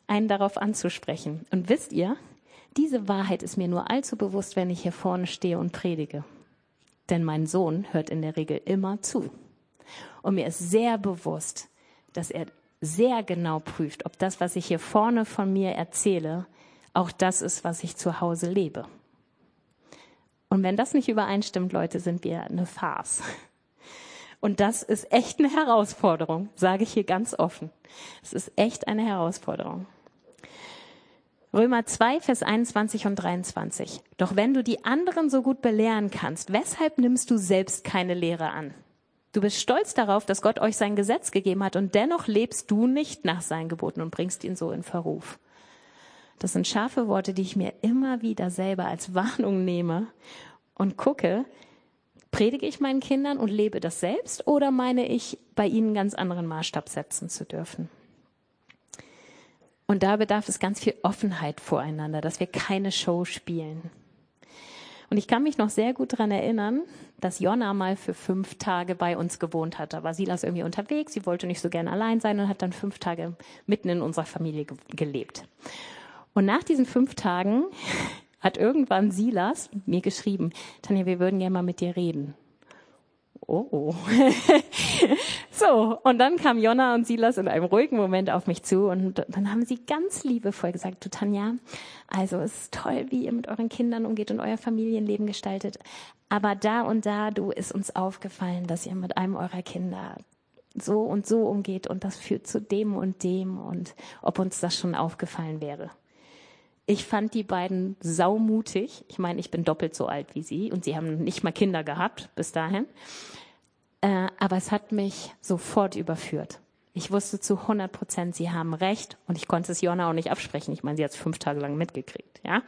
einen darauf anzusprechen. Und wisst ihr, diese Wahrheit ist mir nur allzu bewusst, wenn ich hier vorne stehe und predige. Denn mein Sohn hört in der Regel immer zu. Und mir ist sehr bewusst, dass er sehr genau prüft, ob das, was ich hier vorne von mir erzähle, auch das ist, was ich zu Hause lebe. Und wenn das nicht übereinstimmt, Leute, sind wir eine Farce. Und das ist echt eine Herausforderung, sage ich hier ganz offen. Es ist echt eine Herausforderung. Römer 2, Vers 21 und 23. Doch wenn du die anderen so gut belehren kannst, weshalb nimmst du selbst keine Lehre an? Du bist stolz darauf, dass Gott euch sein Gesetz gegeben hat und dennoch lebst du nicht nach seinen Geboten und bringst ihn so in Verruf. Das sind scharfe Worte, die ich mir immer wieder selber als *laughs* Warnung nehme und gucke, predige ich meinen Kindern und lebe das selbst oder meine ich, bei ihnen ganz anderen Maßstab setzen zu dürfen? Und da bedarf es ganz viel Offenheit voreinander, dass wir keine Show spielen. Und ich kann mich noch sehr gut daran erinnern, dass Jonna mal für fünf Tage bei uns gewohnt hat. Da war Silas irgendwie unterwegs, sie wollte nicht so gerne allein sein und hat dann fünf Tage mitten in unserer Familie gelebt. Und nach diesen fünf Tagen *laughs* hat irgendwann Silas mir geschrieben, Tanja, wir würden gerne mal mit dir reden. Oh, oh. *laughs* so, und dann kam Jonna und Silas in einem ruhigen Moment auf mich zu und dann haben sie ganz liebevoll gesagt, du Tanja, also es ist toll, wie ihr mit euren Kindern umgeht und euer Familienleben gestaltet, aber da und da, du, ist uns aufgefallen, dass ihr mit einem eurer Kinder so und so umgeht und das führt zu dem und dem und ob uns das schon aufgefallen wäre. Ich fand die beiden saumutig. Ich meine, ich bin doppelt so alt wie sie und sie haben nicht mal Kinder gehabt bis dahin. Äh, aber es hat mich sofort überführt. Ich wusste zu 100 Prozent, sie haben recht und ich konnte es Jonna auch nicht absprechen. Ich meine, sie hat es fünf Tage lang mitgekriegt, ja.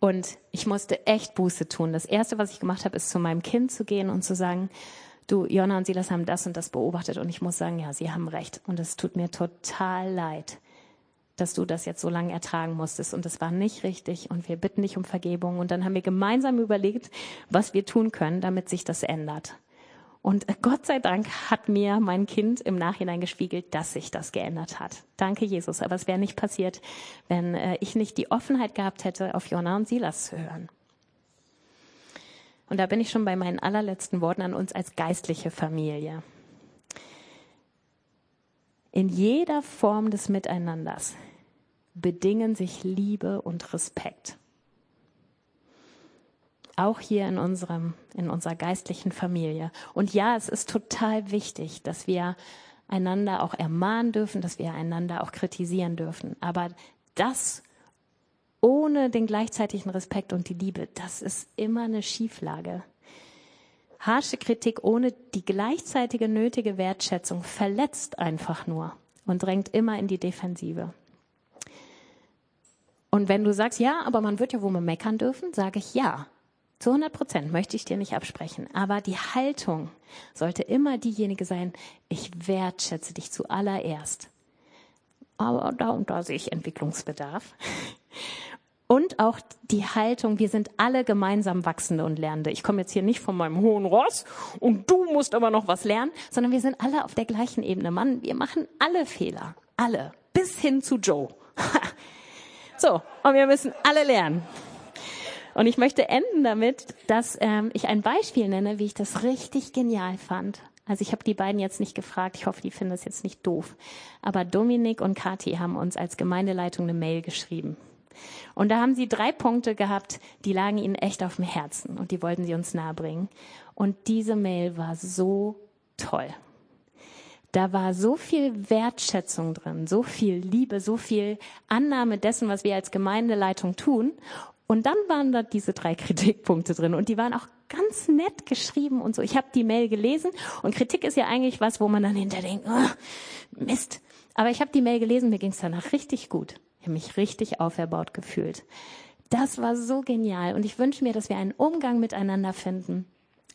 Und ich musste echt Buße tun. Das erste, was ich gemacht habe, ist zu meinem Kind zu gehen und zu sagen, du, Jonna und Silas haben das und das beobachtet und ich muss sagen, ja, sie haben recht und es tut mir total leid dass du das jetzt so lange ertragen musstest und das war nicht richtig und wir bitten dich um Vergebung und dann haben wir gemeinsam überlegt, was wir tun können, damit sich das ändert. Und Gott sei Dank hat mir mein Kind im Nachhinein gespiegelt, dass sich das geändert hat. Danke, Jesus. Aber es wäre nicht passiert, wenn äh, ich nicht die Offenheit gehabt hätte, auf Jona und Silas zu hören. Und da bin ich schon bei meinen allerletzten Worten an uns als geistliche Familie. In jeder Form des Miteinanders bedingen sich Liebe und Respekt auch hier in unserem, in unserer geistlichen Familie. Und ja, es ist total wichtig, dass wir einander auch ermahnen dürfen, dass wir einander auch kritisieren dürfen. Aber das ohne den gleichzeitigen Respekt und die Liebe, das ist immer eine Schieflage. Harsche Kritik ohne die gleichzeitige nötige Wertschätzung verletzt einfach nur und drängt immer in die Defensive. Und wenn du sagst, ja, aber man wird ja wohl mal meckern dürfen, sage ich ja. Zu 100 Prozent möchte ich dir nicht absprechen. Aber die Haltung sollte immer diejenige sein, ich wertschätze dich zuallererst. Aber da und da sehe ich Entwicklungsbedarf. Und auch die Haltung, wir sind alle gemeinsam Wachsende und Lernende. Ich komme jetzt hier nicht von meinem hohen Ross und du musst aber noch was lernen, sondern wir sind alle auf der gleichen Ebene. Mann, wir machen alle Fehler. Alle. Bis hin zu Joe. *laughs* so, und wir müssen alle lernen. Und ich möchte enden damit, dass ähm, ich ein Beispiel nenne, wie ich das richtig genial fand. Also ich habe die beiden jetzt nicht gefragt, ich hoffe, die finden das jetzt nicht doof. Aber Dominik und Kathi haben uns als Gemeindeleitung eine Mail geschrieben. Und da haben sie drei Punkte gehabt, die lagen ihnen echt auf dem Herzen und die wollten sie uns nahebringen. Und diese Mail war so toll. Da war so viel Wertschätzung drin, so viel Liebe, so viel Annahme dessen, was wir als Gemeindeleitung tun. Und dann waren da diese drei *laughs* Kritikpunkte drin und die waren auch ganz nett geschrieben und so. Ich habe die Mail gelesen und Kritik ist ja eigentlich was, wo man dann hinter denkt, oh, Mist. Aber ich habe die Mail gelesen, mir ging es danach richtig gut. Ich habe mich richtig auferbaut gefühlt. Das war so genial und ich wünsche mir, dass wir einen Umgang miteinander finden,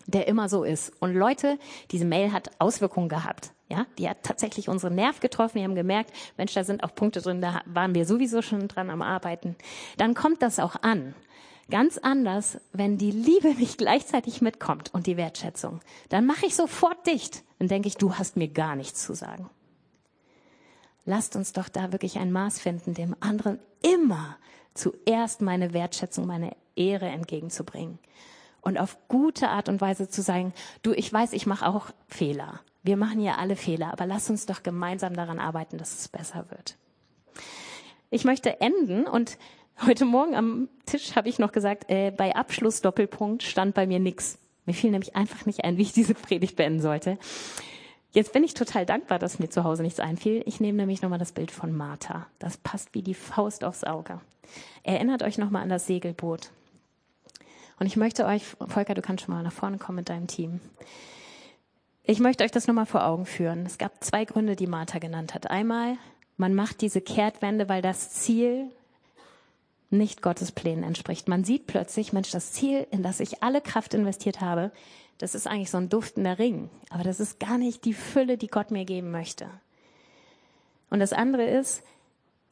der immer so ist. Und Leute, diese Mail hat Auswirkungen gehabt. Ja, die hat tatsächlich unseren Nerv getroffen. Wir haben gemerkt, Mensch, da sind auch Punkte drin, da waren wir sowieso schon dran am Arbeiten. Dann kommt das auch an. Ganz anders, wenn die Liebe *laughs* nicht gleichzeitig mitkommt und die Wertschätzung. Dann mache ich sofort dicht. Dann denke ich, du hast mir gar nichts zu sagen. Lasst uns doch da wirklich ein Maß finden, dem anderen immer zuerst meine Wertschätzung, meine Ehre entgegenzubringen. Und auf gute Art und Weise zu sagen, du, ich weiß, ich mache auch Fehler. Wir machen ja alle Fehler, aber lass uns doch gemeinsam daran arbeiten, dass es besser wird. Ich möchte enden und heute Morgen am Tisch habe ich noch gesagt, äh, bei Abschluss Doppelpunkt stand bei mir nichts. Mir fiel nämlich einfach nicht ein, wie ich diese Predigt beenden sollte. Jetzt bin ich total dankbar, dass mir zu Hause nichts einfiel. Ich nehme nämlich nochmal das Bild von Martha. Das passt wie die Faust aufs Auge. Erinnert euch nochmal an das Segelboot. Und ich möchte euch, Volker, du kannst schon mal nach vorne kommen mit deinem Team. Ich möchte euch das nochmal vor Augen führen. Es gab zwei Gründe, die Martha genannt hat. Einmal, man macht diese Kehrtwende, weil das Ziel nicht Gottes Plänen entspricht. Man sieht plötzlich, Mensch, das Ziel, in das ich alle Kraft investiert habe, das ist eigentlich so ein duftender Ring. Aber das ist gar nicht die Fülle, die Gott mir geben möchte. Und das andere ist,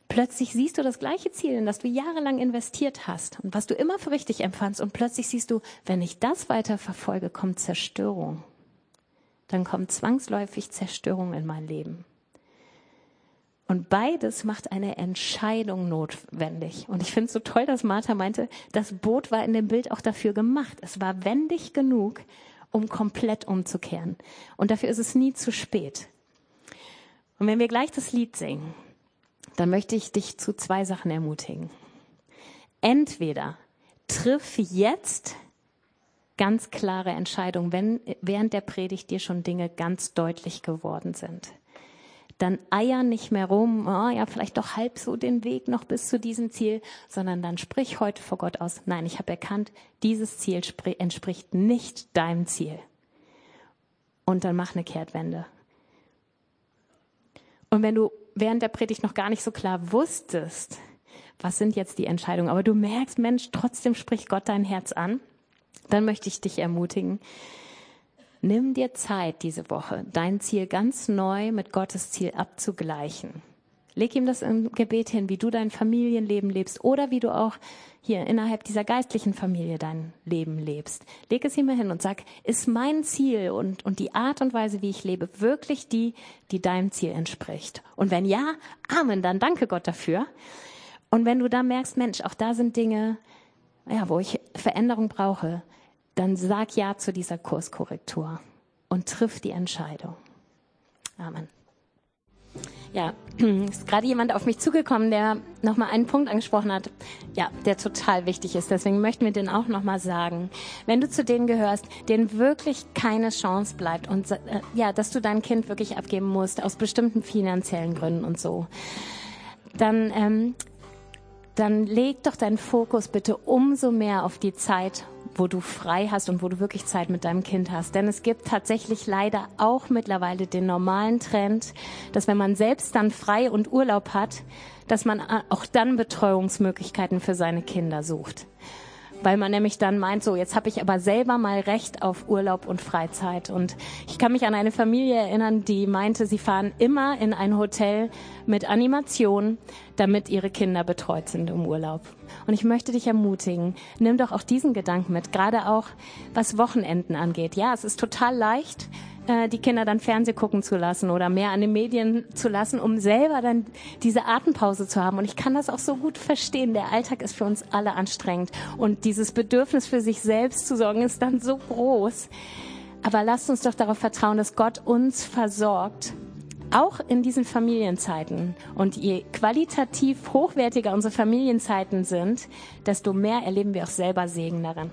plötzlich siehst du das gleiche Ziel, in das du jahrelang investiert hast und was du immer für richtig empfandst. Und plötzlich siehst du, wenn ich das weiter verfolge, kommt Zerstörung dann kommt zwangsläufig Zerstörung in mein Leben. Und beides macht eine Entscheidung notwendig. Und ich finde es so toll, dass Martha meinte, das Boot war in dem Bild auch dafür gemacht. Es war wendig genug, um komplett umzukehren. Und dafür ist es nie zu spät. Und wenn wir gleich das Lied singen, dann möchte ich dich zu zwei Sachen ermutigen. Entweder triff jetzt ganz klare Entscheidung, wenn während der Predigt dir schon Dinge ganz deutlich geworden sind. Dann eier nicht mehr rum, oh, ja, vielleicht doch halb so den Weg noch bis zu diesem Ziel, sondern dann sprich heute vor Gott aus, nein, ich habe erkannt, dieses Ziel entspricht nicht deinem Ziel. Und dann mach eine Kehrtwende. Und wenn du während der Predigt noch gar nicht so klar wusstest, was sind jetzt die Entscheidungen, aber du merkst, Mensch, trotzdem spricht Gott dein Herz an, dann möchte ich dich ermutigen, nimm dir Zeit diese Woche, dein Ziel ganz neu mit Gottes Ziel abzugleichen. Leg ihm das im Gebet hin, wie du dein Familienleben lebst oder wie du auch hier innerhalb dieser geistlichen Familie dein Leben lebst. Leg es ihm hin und sag, ist mein Ziel und, und die Art und Weise, wie ich lebe, wirklich die, die deinem Ziel entspricht? Und wenn ja, Amen, dann danke Gott dafür. Und wenn du da merkst, Mensch, auch da sind Dinge, ja, wo ich Veränderung brauche, dann sag ja zu dieser Kurskorrektur und triff die Entscheidung. Amen. Ja, *clears throat* ist gerade jemand auf mich zugekommen, der nochmal einen Punkt angesprochen hat, ja, der total wichtig ist. Deswegen möchten wir den auch nochmal sagen. Wenn du zu denen gehörst, denen wirklich keine Chance bleibt und äh, ja, dass du dein Kind wirklich abgeben musst aus bestimmten finanziellen Gründen und so, dann ähm, dann leg doch deinen Fokus bitte umso mehr auf die Zeit, wo du frei hast und wo du wirklich Zeit mit deinem Kind hast. Denn es gibt tatsächlich leider auch mittlerweile den normalen Trend, dass wenn man selbst dann frei und Urlaub hat, dass man auch dann Betreuungsmöglichkeiten für seine Kinder sucht weil man nämlich dann meint, so jetzt habe ich aber selber mal Recht auf Urlaub und Freizeit. Und ich kann mich an eine Familie erinnern, die meinte, sie fahren immer in ein Hotel mit Animation, damit ihre Kinder betreut sind im Urlaub. Und ich möchte dich ermutigen, nimm doch auch diesen Gedanken mit, gerade auch was Wochenenden angeht. Ja, es ist total leicht, äh, die Kinder dann Fernseh gucken zu lassen oder mehr an den Medien zu lassen, um selber dann diese Atempause zu haben. Und ich kann das auch so gut verstehen. Der Alltag ist für uns alle anstrengend und dieses Bedürfnis für sich selbst zu sorgen ist dann so groß. Aber lasst uns doch darauf vertrauen, dass Gott uns versorgt auch in diesen Familienzeiten. Und je qualitativ hochwertiger unsere Familienzeiten sind, desto mehr erleben wir auch selber Segen darin.